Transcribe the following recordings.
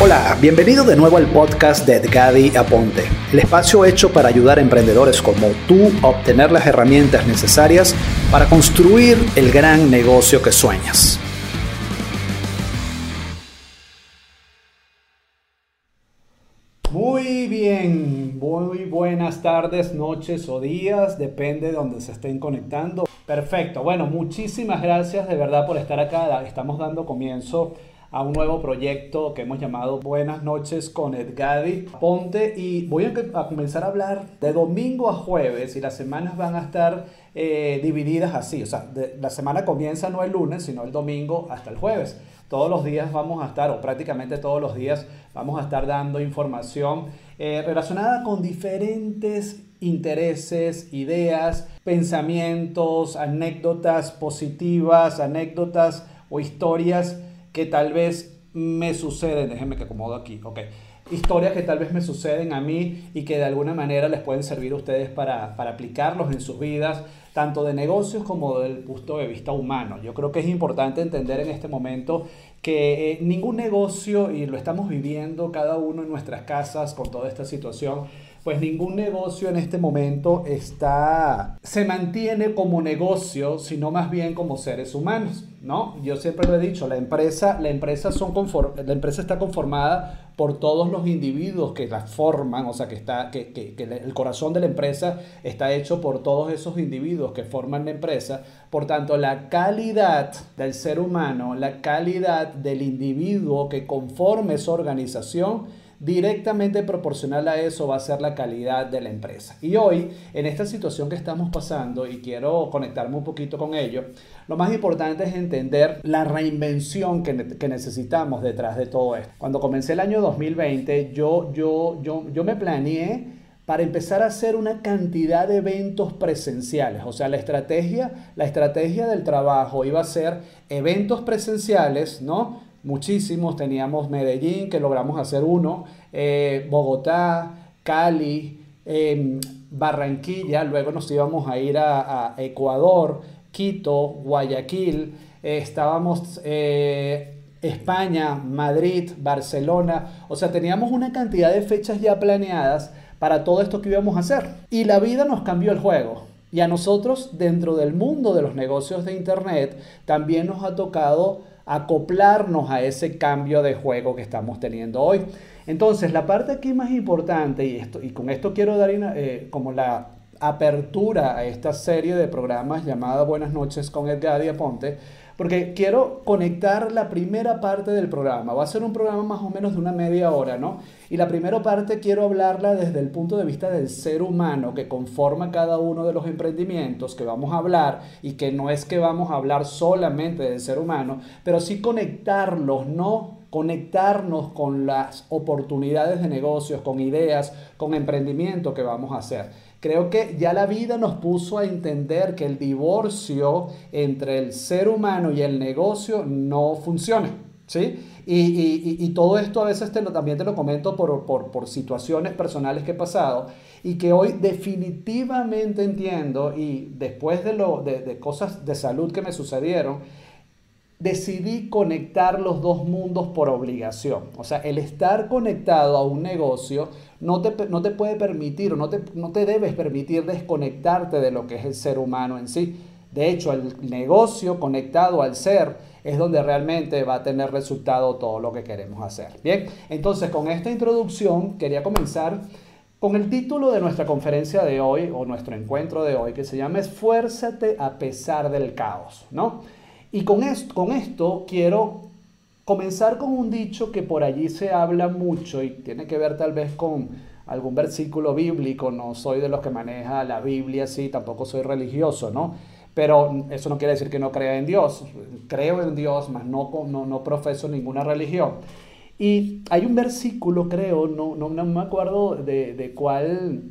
Hola, bienvenido de nuevo al podcast de Edgadi Aponte, el espacio hecho para ayudar a emprendedores como tú a obtener las herramientas necesarias para construir el gran negocio que sueñas. Muy bien, muy buenas tardes, noches o días, depende de donde se estén conectando. Perfecto, bueno, muchísimas gracias de verdad por estar acá. Estamos dando comienzo a un nuevo proyecto que hemos llamado Buenas noches con Edgadi Ponte y voy a, comenzar a hablar de domingo a jueves y las semanas van a estar eh, divididas así, o sea, la semana comienza no el lunes, sino el domingo hasta el jueves. Todos los días vamos a estar, o prácticamente todos los días, vamos a estar dando información eh, relacionada con diferentes intereses, ideas, pensamientos, anécdotas positivas, anécdotas o historias que tal vez me suceden, déjenme que acomodo aquí, ok, historias que tal vez me suceden a mí y que de alguna manera les pueden servir a ustedes para, para aplicarlos en sus vidas, tanto de negocios como del punto de vista humano. Yo creo que es importante entender en este momento que eh, ningún negocio, y lo estamos viviendo cada uno en nuestras casas con toda esta situación, pues ningún negocio en este momento está, se mantiene como negocio, sino más bien como seres humanos, ¿no? Yo siempre lo he dicho, la empresa, la son la empresa está conformada por todos los individuos que la forman, o sea, que, está, que, que, que el corazón de la empresa está hecho por todos esos individuos que forman la empresa. Por tanto, la calidad del ser humano, la calidad del individuo que conforme esa organización, directamente proporcional a eso va a ser la calidad de la empresa. Y hoy, en esta situación que estamos pasando, y quiero conectarme un poquito con ello, lo más importante es entender la reinvención que, necesitamos detrás de todo esto. Cuando comencé el año 2020, yo, yo, yo, yo me planeé para empezar a hacer una cantidad de eventos presenciales. O sea, la estrategia, la estrategia del trabajo iba a ser eventos presenciales, ¿no? Muchísimos, teníamos Medellín, que logramos hacer uno, eh, Bogotá, Cali, em, Barranquilla, luego nos íbamos a ir a, Ecuador, Quito, Guayaquil, eh, estábamos eh, España, Madrid, Barcelona, o sea, teníamos una cantidad de fechas ya planeadas para todo esto que íbamos a hacer. Y la vida nos cambió el juego. Y a nosotros, dentro del mundo de los negocios de Internet, también nos ha tocado acoplarnos a ese cambio de juego que estamos teniendo hoy. Entonces, la parte aquí más importante, y, esto, y con esto quiero dar eh, como la apertura a esta serie de programas llamada Buenas noches con Edgar Aponte, porque quiero conectar la primera parte del programa. Va a ser un programa más o menos de una media hora, ¿no? Y la primera parte quiero hablarla desde el punto de vista del ser humano que conforma cada uno de los emprendimientos que vamos a hablar y que no es que vamos a hablar solamente del ser humano, pero sí conectarlos, ¿no? conectarnos con las oportunidades de negocios, con ideas, con emprendimiento que vamos a hacer. Creo que ya la vida nos puso a entender que el divorcio entre el ser humano y el negocio no funciona. ¿sí? Y, todo esto a veces te lo, también te lo comento por, situaciones personales que he pasado y que hoy definitivamente entiendo y después de, lo, de cosas de salud que me sucedieron, decidí conectar los dos mundos por obligación. O sea, el estar conectado a un negocio no te, no te puede permitir, no te, no te debes permitir desconectarte de lo que es el ser humano en sí. De hecho, el negocio conectado al ser es donde realmente va a tener resultado todo lo que queremos hacer. Bien, entonces con esta introducción quería comenzar con el título de nuestra conferencia de hoy o nuestro encuentro de hoy que se llama Esfuérzate a pesar del caos, ¿no? Y con esto, con esto quiero comenzar con un dicho que por allí se habla mucho y tiene que ver tal vez con algún versículo bíblico, no soy de los que maneja la Biblia, sí, tampoco soy religioso, ¿no? Pero eso no quiere decir que no crea en Dios. Creo en Dios, mas no, no, no profeso ninguna religión. Y hay un versículo, creo, no, no, no me acuerdo de, de, cuál,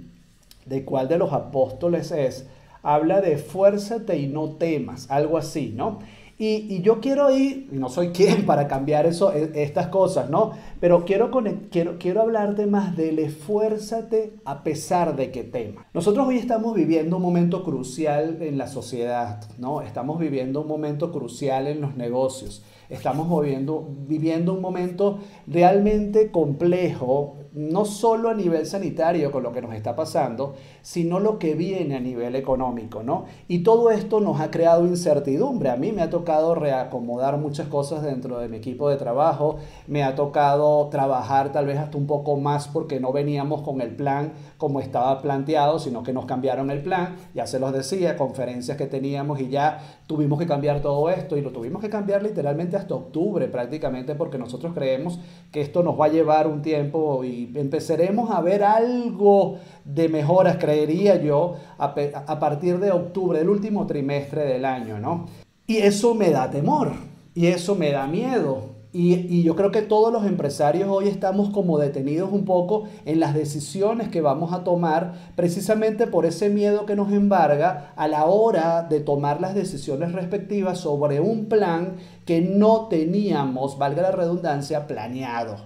de cuál de los apóstoles es, habla de fuérzate y no temas, algo así, ¿no? Y, yo quiero ir, y no soy quien para cambiar eso, e, estas cosas, ¿no? Pero quiero, quiero, quiero hablarte más del esfuérzate a pesar de que tema. Nosotros hoy estamos viviendo un momento crucial en la sociedad, ¿no? Estamos viviendo un momento crucial en los negocios. Estamos viviendo, viviendo un momento realmente complejo, no solo a nivel sanitario con lo que nos está pasando, sino lo que viene a nivel económico, ¿no? Y todo esto nos ha creado incertidumbre. A mí me ha tocado reacomodar muchas cosas dentro de mi equipo de trabajo, me ha tocado trabajar tal vez hasta un poco más porque no veníamos con el plan como estaba planteado, sino que nos cambiaron el plan, ya se los decía, conferencias que teníamos y ya tuvimos que cambiar todo esto y lo tuvimos que cambiar literalmente hasta octubre prácticamente porque nosotros creemos que esto nos va a llevar un tiempo y empezaremos a ver algo de mejoras, creería yo, a, a partir de octubre, del último trimestre del año, ¿no? Y eso me da temor y eso me da miedo y, yo creo que todos los empresarios hoy estamos como detenidos un poco en las decisiones que vamos a tomar precisamente por ese miedo que nos embarga a la hora de tomar las decisiones respectivas sobre un plan que no teníamos, valga la redundancia, planeado.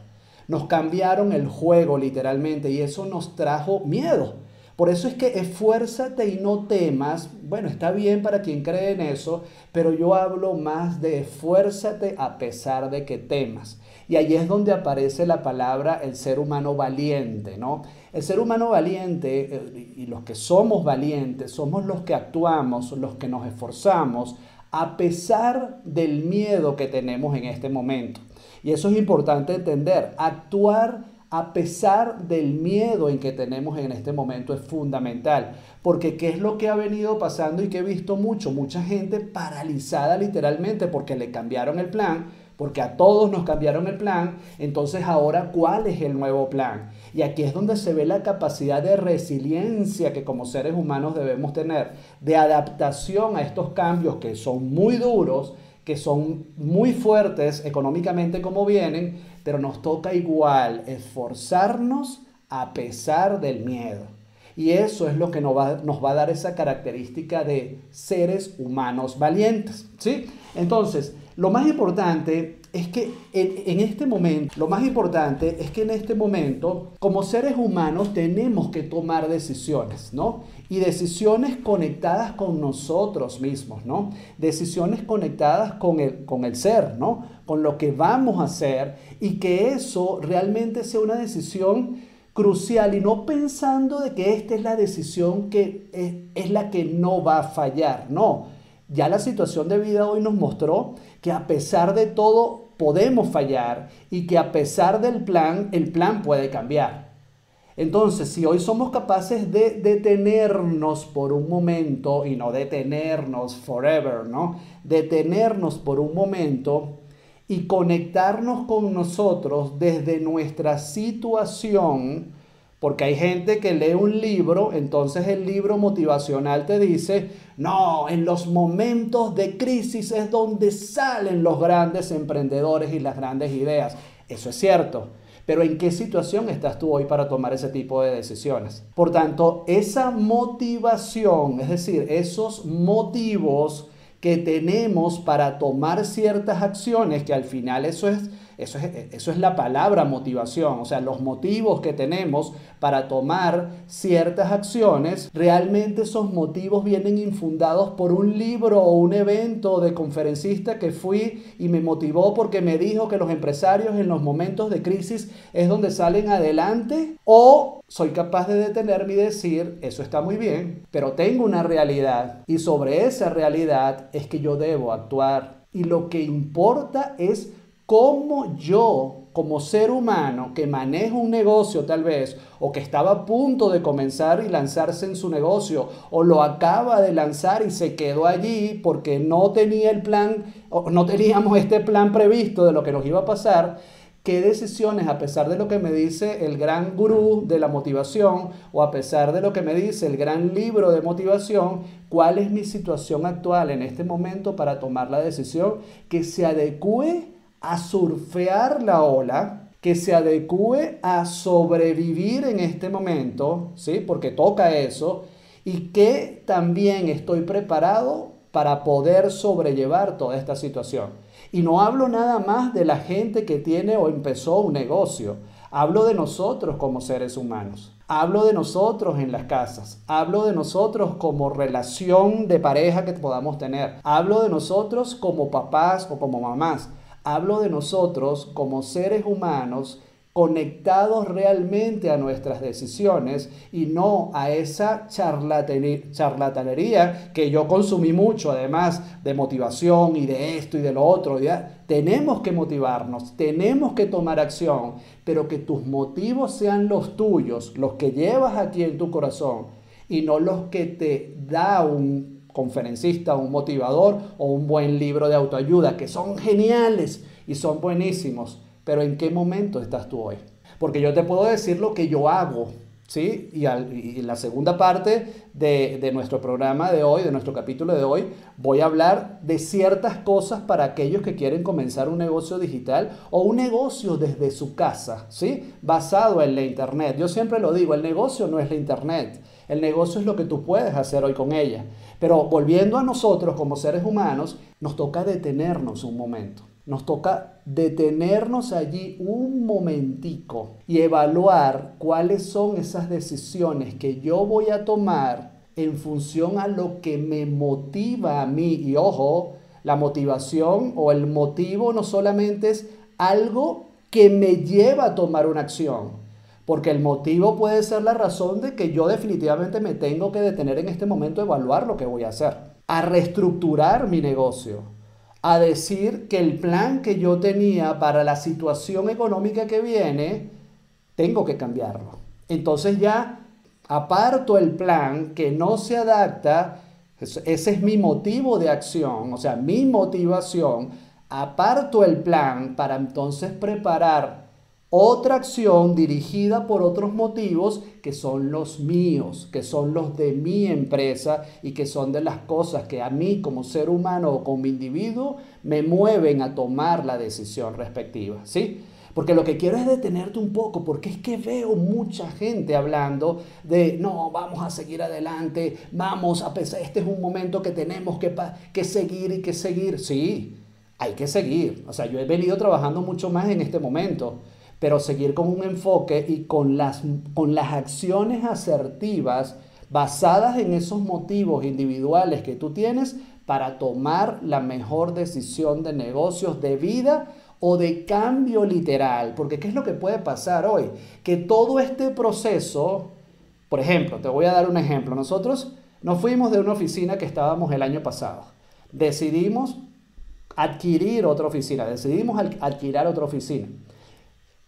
Nos cambiaron el juego literalmente y eso nos trajo miedo. Por eso es que esfuérzate y no temas. Bueno, está bien para quien cree en eso, pero yo hablo más de esfuérzate a pesar de que temas. Y ahí es donde aparece la palabra el ser humano valiente, ¿no? El ser humano valiente eh, y los que somos valientes somos los que actuamos, los que nos esforzamos a pesar del miedo que tenemos en este momento. Y eso es importante entender, actuar a pesar del miedo en que tenemos en este momento, es fundamental. Porque ¿qué es lo que ha venido pasando y que he visto mucho? Mucha gente paralizada literalmente porque le cambiaron el plan, porque a todos nos cambiaron el plan. Entonces ahora, ¿cuál es el nuevo plan? Y aquí es donde se ve la capacidad de resiliencia que como seres humanos debemos tener, de adaptación a estos cambios que son muy duros, que son muy fuertes económicamente como vienen, pero nos toca igual esforzarnos a pesar del miedo. Y eso es lo que nos va, nos va a dar esa característica de seres humanos valientes. ¿sí? Entonces, lo más importante es que en, este momento, lo más importante es que en este momento, como seres humanos, tenemos que tomar decisiones, ¿no? Y decisiones conectadas con nosotros mismos, ¿no? Decisiones conectadas con el, con el ser, ¿no? Con lo que vamos a hacer y que eso realmente sea una decisión crucial y no pensando de que esta es la decisión que es, es la que no va a fallar, no. Ya la situación de vida hoy nos mostró que a pesar de todo podemos fallar y que a pesar del plan, el plan puede cambiar. Entonces, si hoy somos capaces de detenernos por un momento y no detenernos forever, ¿no? Detenernos por un momento y conectarnos con nosotros desde nuestra situación, porque hay gente que lee un libro, entonces el libro motivacional te dice, no, en los momentos de crisis es donde salen los grandes emprendedores y las grandes ideas. Eso es cierto. Pero ¿en qué situación estás tú hoy para tomar ese tipo de decisiones? Por tanto, esa motivación, es decir, esos motivos que tenemos para tomar ciertas acciones, que al final eso es eso es, la palabra motivación, o sea, los motivos que tenemos para tomar ciertas acciones, realmente esos motivos vienen infundados por un libro o un evento de conferencista que fui y me motivó porque me dijo que los empresarios en los momentos de crisis es donde salen adelante o soy capaz de detenerme y decir, eso está muy bien, pero tengo una realidad y sobre esa realidad es que yo debo actuar. Y lo que importa es cómo yo, como ser humano que maneja un negocio tal vez, o que estaba a punto de comenzar y lanzarse en su negocio, o lo acaba de lanzar y se quedó allí porque no tenía el plan, o no teníamos este plan previsto de lo que nos iba a pasar, qué decisiones, a pesar de lo que me dice el gran gurú de la motivación o a pesar de lo que me dice el gran libro de motivación, cuál es mi situación actual en este momento para tomar la decisión que se adecue a surfear la ola, que se adecue a sobrevivir en este momento, ¿sí? Porque toca eso, y que también estoy preparado para poder sobrellevar toda esta situación. Y no hablo nada más de la gente que tiene o empezó un negocio. Hablo de nosotros como seres humanos. Hablo de nosotros en las casas. Hablo de nosotros como relación de pareja que podamos tener. Hablo de nosotros como papás o como mamás. Hablo de nosotros como seres humanos conectados realmente a nuestras decisiones y no a esa charlatanería que yo consumí mucho, además de motivación y de esto y de lo otro. ¿ya? Tenemos que motivarnos, tenemos que tomar acción, pero que tus motivos sean los tuyos, los que llevas aquí en tu corazón y no los que te da un conferencista, un motivador o un buen libro de autoayuda, que son geniales y son buenísimos pero ¿en qué momento estás tú hoy? Porque yo te puedo decir lo que yo hago, ¿sí? Y, en la segunda parte de, de, nuestro programa de hoy, de nuestro capítulo de hoy, voy a hablar de ciertas cosas para aquellos que quieren comenzar un negocio digital o un negocio desde su casa, ¿sí? Basado en la Internet. Yo siempre lo digo, el negocio no es la Internet. El negocio es lo que tú puedes hacer hoy con ella. Pero volviendo a nosotros como seres humanos, nos toca detenernos un momento. Nos toca detenernos allí un momentico y evaluar cuáles son esas decisiones que yo voy a tomar en función a lo que me motiva a mí. Y ojo, la motivación o el motivo no solamente es algo que me lleva a tomar una acción, porque el motivo puede ser la razón de que yo definitivamente me tengo que detener en este momento a evaluar lo que voy a hacer, a reestructurar mi negocio, a decir que el plan que yo tenía para la situación económica que viene, tengo que cambiarlo. Entonces ya aparto el plan que no se adapta, ese es mi motivo de acción, o sea, mi motivación, aparto el plan para entonces preparar otra acción dirigida por otros motivos que son los míos, que son los de mi empresa y que son de las cosas que a mí como ser humano o como individuo me mueven a tomar la decisión respectiva, ¿sí? Porque lo que quiero es detenerte un poco, porque es que veo mucha gente hablando de, no, vamos a seguir adelante, vamos a pesar, este es un momento que tenemos que, que seguir y que seguir. Sí, hay que seguir. O sea, yo he venido trabajando mucho más en este momento pero seguir con un enfoque y con las, con las acciones asertivas basadas en esos motivos individuales que tú tienes para tomar la mejor decisión de negocios de vida o de cambio literal. Porque ¿qué es lo que puede pasar hoy? Que todo este proceso, por ejemplo, te voy a dar un ejemplo. Nosotros nos fuimos de una oficina que estábamos el año pasado. Decidimos adquirir otra oficina, decidimos adquirir otra oficina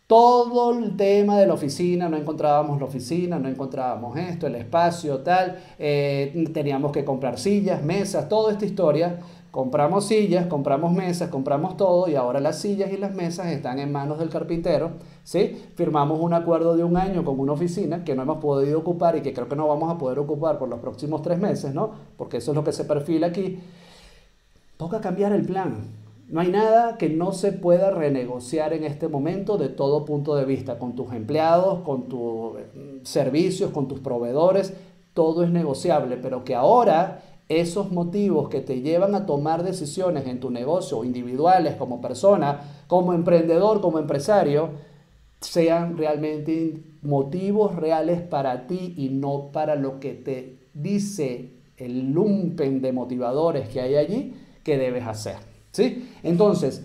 todo el tema de la oficina, no encontrábamos la oficina, no encontrábamos esto, el espacio, tal, eh, teníamos que comprar sillas, mesas, toda esta historia. Compramos sillas, compramos mesas, compramos todo y ahora las sillas y las mesas están en manos del carpintero. ¿sí? Firmamos un acuerdo de un año con una oficina que no hemos podido ocupar y que creo que no vamos a poder ocupar por los próximos tres meses, ¿no? Porque eso es lo que se perfila aquí. Toca cambiar el plan. No hay nada que no se pueda renegociar en este momento de todo punto de vista, con tus empleados, con tus mm, servicios, con tus proveedores, todo es negociable, pero que ahora esos motivos que te llevan a tomar decisiones en tu negocio, individuales, como persona, como emprendedor, como empresario, sean realmente motivos reales para ti y no para lo que te dice el lumpen de motivadores que hay allí que debes hacer. ¿Sí? Entonces,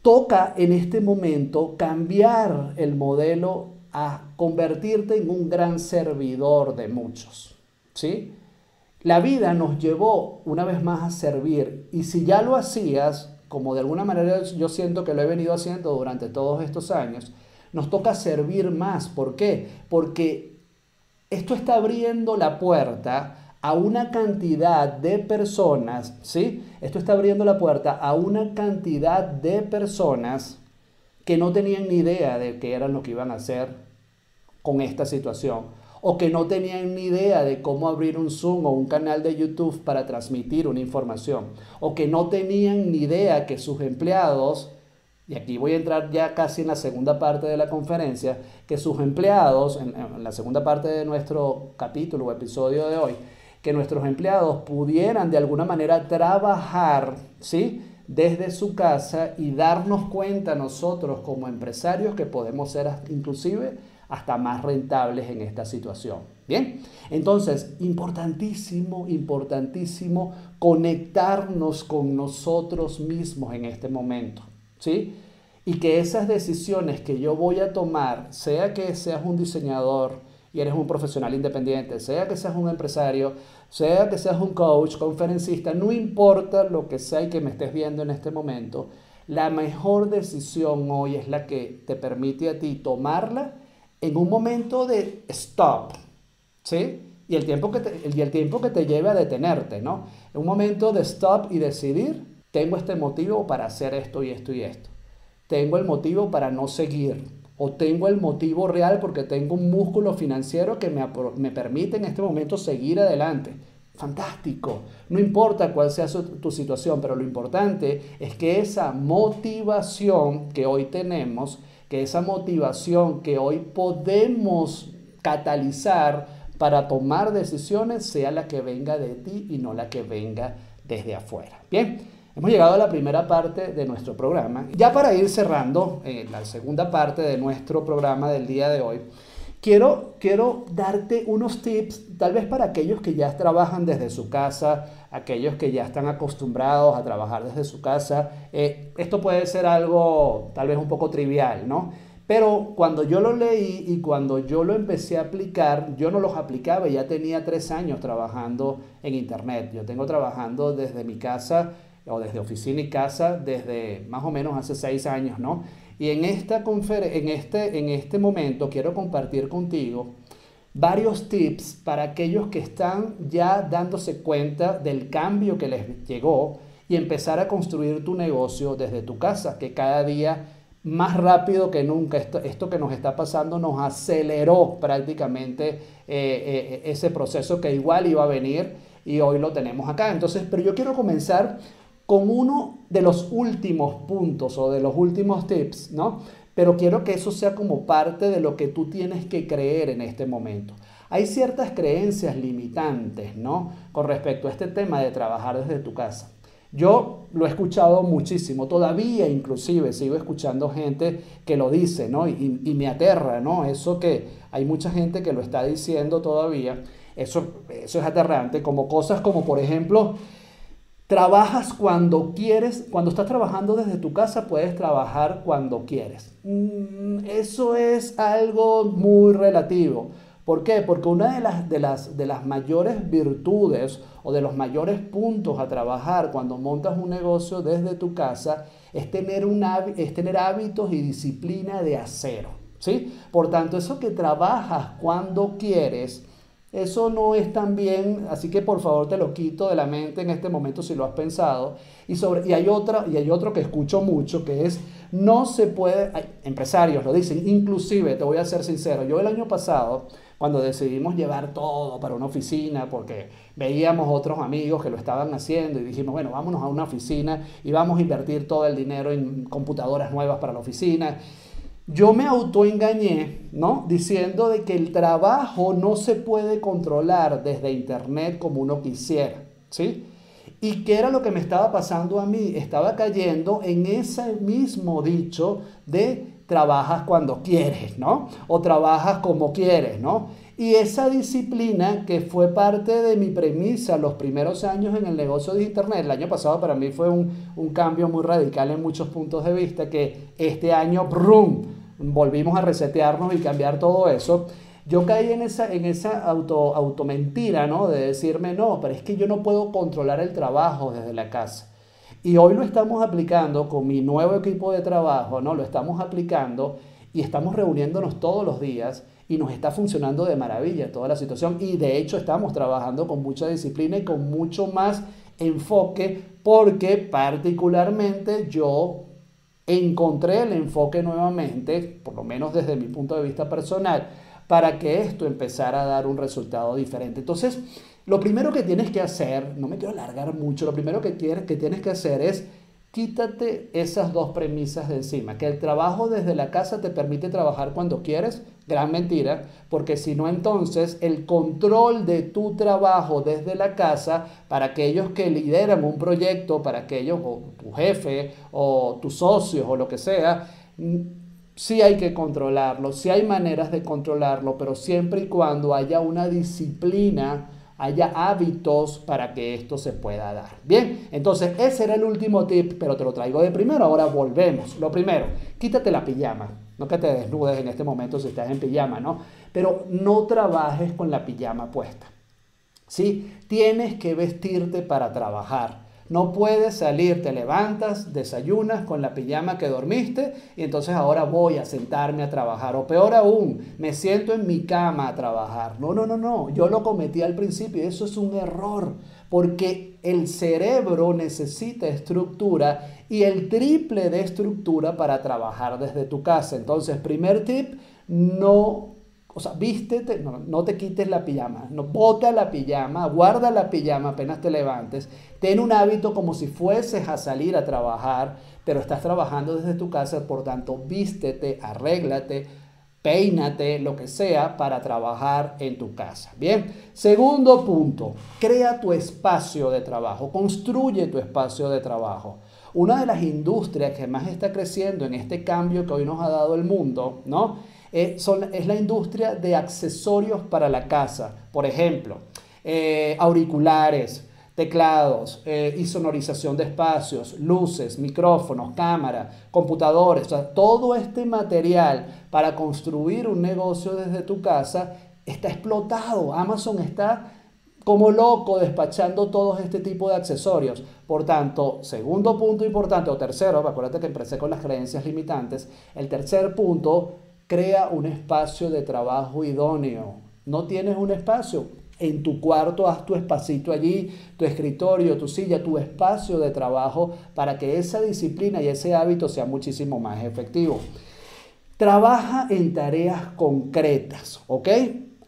toca en este momento cambiar el modelo a convertirte en un gran servidor de muchos. ¿Sí? La vida nos llevó una vez más a servir y si ya lo hacías, como de alguna manera yo siento que lo he venido haciendo durante todos estos años, nos toca servir más. ¿Por qué? Porque esto está abriendo la puerta a una cantidad de personas, ¿sí? Esto está abriendo la puerta a una cantidad de personas que no tenían ni idea de qué eran lo que iban a hacer con esta situación o que no tenían ni idea de cómo abrir un Zoom o un canal de YouTube para transmitir una información o que no tenían ni idea que sus empleados y aquí voy a entrar ya casi en la segunda parte de la conferencia, que sus empleados, en, en, la segunda parte de nuestro capítulo o episodio de hoy, que nuestros empleados pudieran de alguna manera trabajar, ¿sí? desde su casa y darnos cuenta nosotros como empresarios que podemos ser inclusive hasta más rentables en esta situación. Bien, entonces, importantísimo, importantísimo conectarnos con nosotros mismos en este momento, ¿sí? Y que esas decisiones que yo voy a tomar, sea que seas un diseñador y eres un profesional independiente, sea que seas un empresario, sea que seas un coach, conferencista, no importa lo que sea y que me estés viendo en este momento, la mejor decisión hoy es la que te permite a ti tomarla en un momento de stop, ¿sí? Y el tiempo que te, y el tiempo que te lleve a detenerte, ¿no? En un momento de stop y decidir, tengo este motivo para hacer esto y esto y esto. Tengo el motivo para no seguir. O tengo el motivo real porque tengo un músculo financiero que me, me permite en este momento seguir adelante. Fantástico. No importa cuál sea tu situación, pero lo importante es que esa motivación que hoy tenemos, que esa motivación que hoy podemos catalizar para tomar decisiones sea la que venga de ti y no la que venga desde afuera. Bien, hemos llegado a la primera parte de nuestro programa. Ya para ir cerrando eh, la segunda parte de nuestro programa del día de hoy, Quiero, quiero darte unos tips, tal vez para aquellos que ya trabajan desde su casa, aquellos que ya están acostumbrados a trabajar desde su casa. Eh, esto puede ser algo tal vez un poco trivial, ¿no? Pero cuando yo lo leí y cuando yo lo empecé a aplicar, yo no los aplicaba, ya tenía tres años trabajando en Internet. Yo tengo trabajando desde mi casa o desde oficina y casa desde más o menos hace seis años, ¿no? Y en, esta en, este, en este momento quiero compartir contigo varios tips para aquellos que están ya dándose cuenta del cambio que les llegó y empezar a construir tu negocio desde tu casa, que cada día más rápido que nunca esto, esto que nos está pasando nos aceleró prácticamente eh, eh, ese proceso que igual iba a venir y hoy lo tenemos acá. Entonces, pero yo quiero comenzar con uno de los últimos puntos o de los últimos tips, ¿no? Pero quiero que eso sea como parte de lo que tú tienes que creer en este momento. Hay ciertas creencias limitantes, ¿no? Con respecto a este tema de trabajar desde tu casa. Yo lo he escuchado muchísimo, todavía inclusive sigo escuchando gente que lo dice, ¿no? Y, y, me aterra, ¿no? Eso que hay mucha gente que lo está diciendo todavía, eso, eso es aterrante, como cosas como por ejemplo, Trabajas cuando quieres, cuando estás trabajando desde tu casa puedes trabajar cuando quieres. Mm, eso es algo muy relativo. ¿Por qué? Porque una de las, de, las, de las mayores virtudes o de los mayores puntos a trabajar cuando montas un negocio desde tu casa es tener, un, es tener hábitos y disciplina de acero. ¿sí? Por tanto, eso que trabajas cuando quieres, eso no es tan bien, así que por favor te lo quito de la mente en este momento si lo has pensado. Y, sobre, y, hay, otra, y hay otro que escucho mucho que es, no se puede, empresarios lo dicen, inclusive, te voy a ser sincero, yo el año pasado, cuando decidimos llevar todo para una oficina, porque veíamos otros amigos que lo estaban haciendo y dijimos, bueno, vámonos a una oficina y vamos a invertir todo el dinero en computadoras nuevas para la oficina yo me autoengañé, ¿no? Diciendo de que el trabajo no se puede controlar desde internet como uno quisiera, ¿sí? ¿Y qué era lo que me estaba pasando a mí? Estaba cayendo en ese mismo dicho de trabajas cuando quieres, ¿no? O trabajas como quieres, ¿no? Y esa disciplina que fue parte de mi premisa los primeros años en el negocio de Internet, el año pasado para mí fue un, un cambio muy radical en muchos puntos de vista, que este año, ¡brum! volvimos a resetearnos y cambiar todo eso, yo caí en esa, en esa auto, auto mentira, ¿no? De decirme, no, pero es que yo no puedo controlar el trabajo desde la casa. Y hoy lo estamos aplicando con mi nuevo equipo de trabajo, ¿no? Lo estamos aplicando y estamos reuniéndonos todos los días y nos está funcionando de maravilla toda la situación. Y de hecho estamos trabajando con mucha disciplina y con mucho más enfoque porque particularmente yo encontré el enfoque nuevamente, por lo menos desde mi punto de vista personal, para que esto empezara a dar un resultado diferente. Entonces, lo primero que tienes que hacer, no me quiero alargar mucho, lo primero que tienes que, hacer es quítate esas dos premisas de encima, que el trabajo desde la casa te permite trabajar cuando quieres, gran mentira, porque si no entonces el control de tu trabajo desde la casa para aquellos que lideran un proyecto, para aquellos, o tu jefe, o tus socios, o lo que sea, sí hay que controlarlo, sí hay maneras de controlarlo, pero siempre y cuando haya una disciplina haya hábitos para que esto se pueda dar. Bien, entonces ese era el último tip, pero te lo traigo de primero. Ahora volvemos. Lo primero, quítate la pijama. No que te desnudes en este momento si estás en pijama, ¿no? Pero no trabajes con la pijama puesta. ¿Sí? Tienes que vestirte para trabajar. No puedes salir, te levantas, desayunas con la pijama que dormiste y entonces ahora voy a sentarme a trabajar. O peor aún, me siento en mi cama a trabajar. No, no, no, no. Yo lo cometí al principio eso es un error porque el cerebro necesita estructura y el triple de estructura para trabajar desde tu casa. Entonces, primer tip, no o sea, vístete, no, te quites la pijama, no bota la pijama, guarda la pijama apenas te levantes. Ten un hábito como si fueses a salir a trabajar, pero estás trabajando desde tu casa, por tanto, vístete, arréglate, peínate, lo que sea, para trabajar en tu casa. Bien, segundo punto, crea tu espacio de trabajo, construye tu espacio de trabajo. Una de las industrias que más está creciendo en este cambio que hoy nos ha dado el mundo, ¿no? Eh, es la industria de accesorios para la casa. Por ejemplo, eh, auriculares, teclados, eh, y sonorización de espacios, luces, micrófonos, cámara, computadores, todo este material para construir un negocio desde tu casa está explotado. Amazon está como loco despachando todo este tipo de accesorios. Por tanto, segundo punto importante, o tercero, acuérdate que empecé con las creencias limitantes, el tercer punto Crea un espacio de trabajo idóneo. No tienes un espacio. En tu cuarto haz tu espacito allí, tu escritorio, tu silla, tu espacio de trabajo para que esa disciplina y ese hábito sea muchísimo más efectivo. Trabaja en tareas concretas, ¿ok?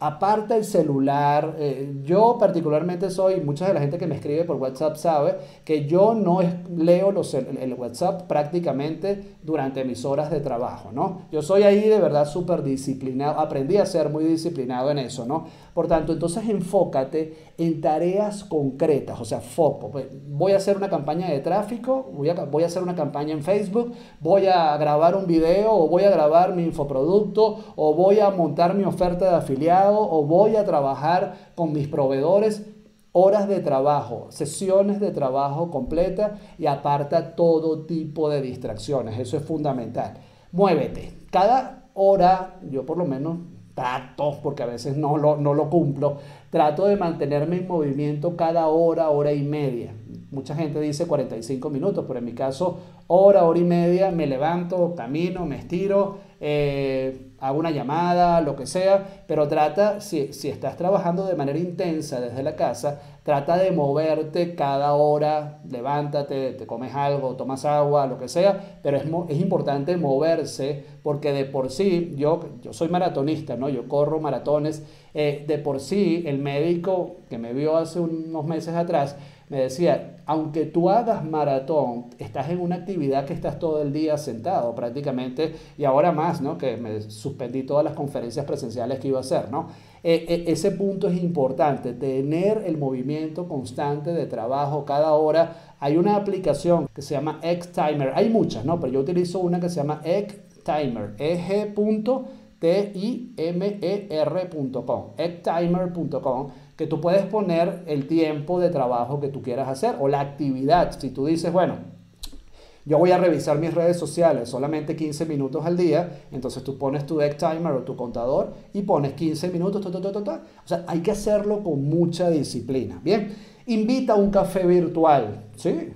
Aparta el celular. Eh, yo particularmente soy, mucha de la gente que me escribe por WhatsApp sabe que yo no leo los, el, WhatsApp prácticamente durante mis horas de trabajo, ¿no? Yo soy ahí de verdad súper disciplinado, aprendí a ser muy disciplinado en eso, ¿no? Por tanto, entonces enfócate en tareas concretas, o sea, foco. Pues, voy a hacer una campaña de tráfico, voy a, voy a hacer una campaña en Facebook, voy a grabar un video o voy a grabar mi infoproducto o voy a montar mi oferta de afiliado o voy a trabajar con mis proveedores horas de trabajo, sesiones de trabajo completa y aparta todo tipo de distracciones. Eso es fundamental. Muévete. Cada hora, yo por lo menos trato, porque a veces no lo, no lo cumplo, trato de mantenerme en movimiento cada hora, hora y media. Mucha gente dice 45 minutos, pero en mi caso, hora, hora y media, me levanto, camino, me estiro, eh, hago una llamada, lo que sea, pero trata, si, si estás trabajando de manera intensa desde la casa, trata de moverte cada hora, levántate, te comes algo, tomas agua, lo que sea, pero es, es importante moverse porque de por sí, yo, yo soy maratonista, ¿no? yo corro maratones, eh, de por sí el médico que me vio hace unos meses atrás, me decía, aunque tú hagas maratón, estás en una actividad que estás todo el día sentado prácticamente, y ahora más, ¿no? Que me suspendí todas las conferencias presenciales que iba a hacer, ¿no? E, e, ese punto es importante, tener el movimiento constante de trabajo cada hora. Hay una aplicación que se llama X-Timer, hay muchas, ¿no? Pero yo utilizo una que se llama X-Timer, E-G.T-I-M-E-R.com, X-Timer.com que tú puedes poner el tiempo de trabajo que tú quieras hacer o la actividad. Si tú dices, bueno, yo voy a revisar mis redes sociales solamente 15 minutos al día, entonces tú pones tu deck timer o tu contador y pones 15 minutos, o sea, hay que hacerlo con mucha disciplina. Bien, invita a un café virtual, ¿sí?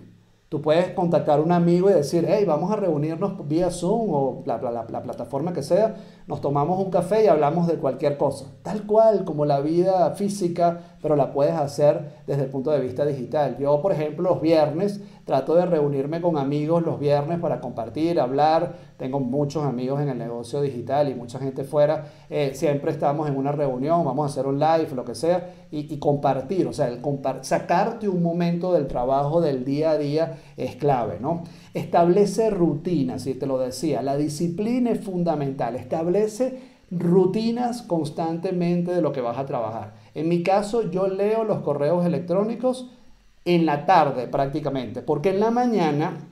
Tú puedes contactar a un amigo y decir, hey, vamos a reunirnos vía Zoom o la, la, plataforma que sea, nos tomamos un café y hablamos de cualquier cosa. Tal cual como la vida física, pero la puedes hacer desde el punto de vista digital. Yo, por ejemplo, los viernes trato de reunirme con amigos los viernes para compartir, hablar. Tengo muchos amigos en el negocio digital y mucha gente fuera. Eh, siempre estamos en una reunión, vamos a hacer un live, lo que sea, y, compartir. O sea, el sacarte un momento del trabajo del día a día es clave, ¿no? Establece rutinas, y te lo decía, la disciplina es fundamental. Establece rutinas constantemente de lo que vas a trabajar. En mi caso, yo leo los correos electrónicos en la tarde prácticamente, porque en la mañana,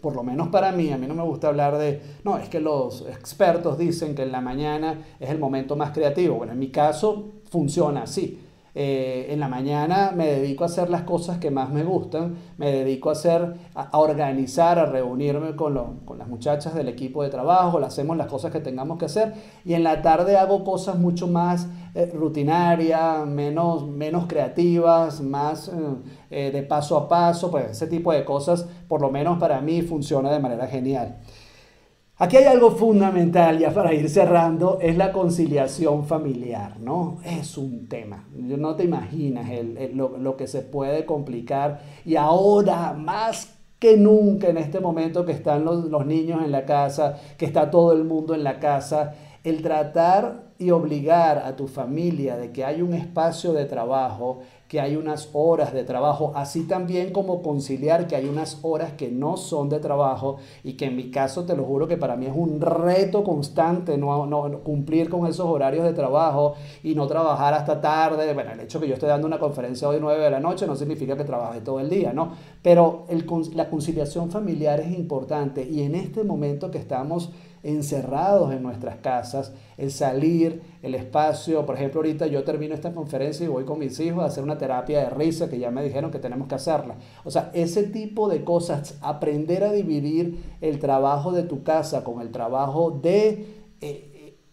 por lo menos para mí, a mí no me gusta hablar de, no, es que los expertos dicen que en la mañana es el momento más creativo. Bueno, en mi caso funciona así. Eh, en la mañana me dedico a hacer las cosas que más me gustan, me dedico a hacer, a, organizar, a reunirme con, con, las muchachas del equipo de trabajo, le hacemos las cosas que tengamos que hacer. Y en la tarde hago cosas mucho más eh, rutinarias, menos, menos creativas, más eh, de paso a paso, pues ese tipo de cosas por lo menos para mí funciona de manera genial. Aquí hay algo fundamental ya para ir cerrando, es la conciliación familiar, ¿no? Es un tema. No te imaginas lo, que se puede complicar y ahora más que nunca en este momento que están los, los niños en la casa, que está todo el mundo en la casa, el tratar y obligar a tu familia de que hay un espacio de trabajo que hay unas horas de trabajo, así también como conciliar que hay unas horas que no son de trabajo y que en mi caso te lo juro que para mí es un reto constante no, cumplir con esos horarios de trabajo y no trabajar hasta tarde. Bueno, el hecho que yo esté dando una conferencia hoy 9 de la noche no significa que trabaje todo el día, ¿no? Pero la conciliación familiar es importante y en este momento que estamos encerrados en nuestras casas, el salir, el espacio. Por ejemplo, ahorita yo termino esta conferencia y voy con mis hijos a hacer una terapia de risa que ya me dijeron que tenemos que hacerla. O sea, ese tipo de cosas, aprender a dividir el trabajo de tu casa con el trabajo de... Eh,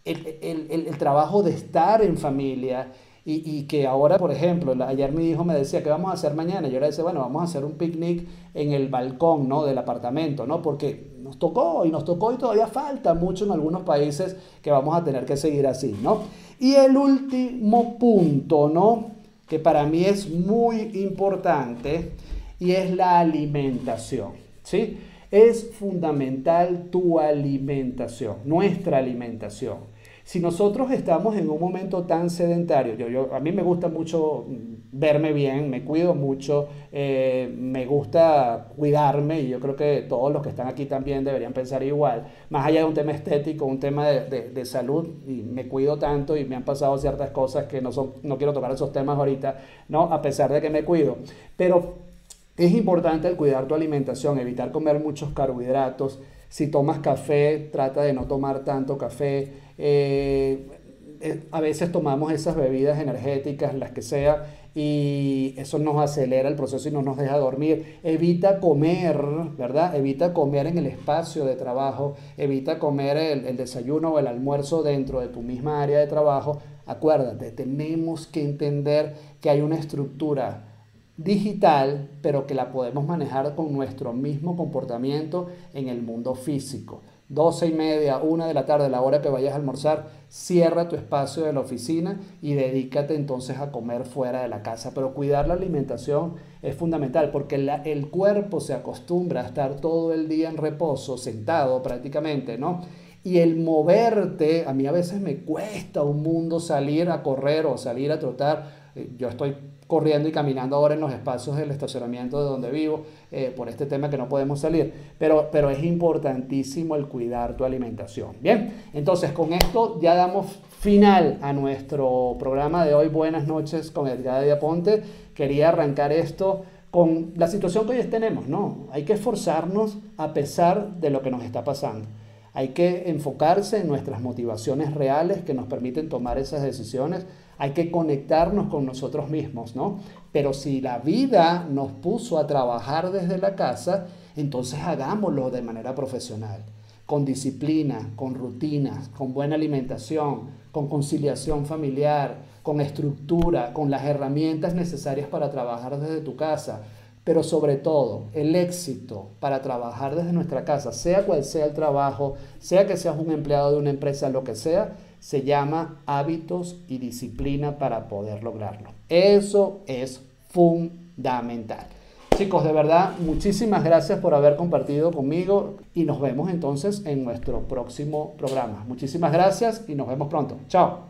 el, trabajo de estar en familia y, que ahora, por ejemplo, ayer mi hijo me decía, ¿qué vamos a hacer mañana? Yo le decía, bueno, vamos a hacer un picnic en el balcón ¿no? del apartamento, ¿no? Porque nos tocó y nos tocó y todavía falta mucho en algunos países que vamos a tener que seguir así, ¿no? Y el último punto, ¿no? Que para mí es muy importante y es la alimentación, ¿sí? Es fundamental tu alimentación, nuestra alimentación. Si nosotros estamos en un momento tan sedentario, yo, a mí me gusta mucho verme bien, me cuido mucho, eh, me gusta cuidarme y yo creo que todos los que están aquí también deberían pensar igual, más allá de un tema estético, un tema de, de, salud, y me cuido tanto y me han pasado ciertas cosas que no, son, no quiero tocar esos temas ahorita, ¿no? a pesar de que me cuido, pero es importante el cuidar tu alimentación, evitar comer muchos carbohidratos, si tomas café, trata de no tomar tanto café. Eh, eh, a veces tomamos esas bebidas energéticas, las que sea, y eso nos acelera el proceso y no nos deja dormir. Evita comer, ¿verdad? Evita comer en el espacio de trabajo, evita comer el, el desayuno o el almuerzo dentro de tu misma área de trabajo. Acuérdate, tenemos que entender que hay una estructura digital, pero que la podemos manejar con nuestro mismo comportamiento en el mundo físico. 12 y media, una de la tarde, la hora que vayas a almorzar, cierra tu espacio de la oficina y dedícate entonces a comer fuera de la casa. Pero cuidar la alimentación es fundamental porque el cuerpo se acostumbra a estar todo el día en reposo, sentado prácticamente, ¿no? Y el moverte, a mí a veces me cuesta un mundo salir a correr o salir a trotar. Eh, yo estoy corriendo y caminando ahora en los espacios del estacionamiento de donde vivo eh, por este tema que no podemos salir. Pero, pero es importantísimo el cuidar tu alimentación. Bien, entonces con esto ya damos final a nuestro programa de hoy. Buenas noches con Edgar de Aponte. Quería arrancar esto con la situación que hoy tenemos, ¿no? Hay que esforzarnos a pesar de lo que nos está pasando. Hay que enfocarse en nuestras motivaciones reales que nos permiten tomar esas decisiones hay que conectarnos con nosotros mismos, ¿no? Pero si la vida nos puso a trabajar desde la casa, entonces hagámoslo de manera profesional, con disciplina, con rutinas, con buena alimentación, con conciliación familiar, con estructura, con las herramientas necesarias para trabajar desde tu casa. Pero sobre todo, el éxito para trabajar desde nuestra casa, sea cual sea el trabajo, sea que seas un empleado de una empresa, lo que sea, se llama hábitos y disciplina para poder lograrlo. Eso es fundamental. chicos, de verdad, muchísimas gracias por haber compartido conmigo y nos vemos entonces en nuestro próximo programa. Muchísimas gracias y nos vemos pronto. Chao.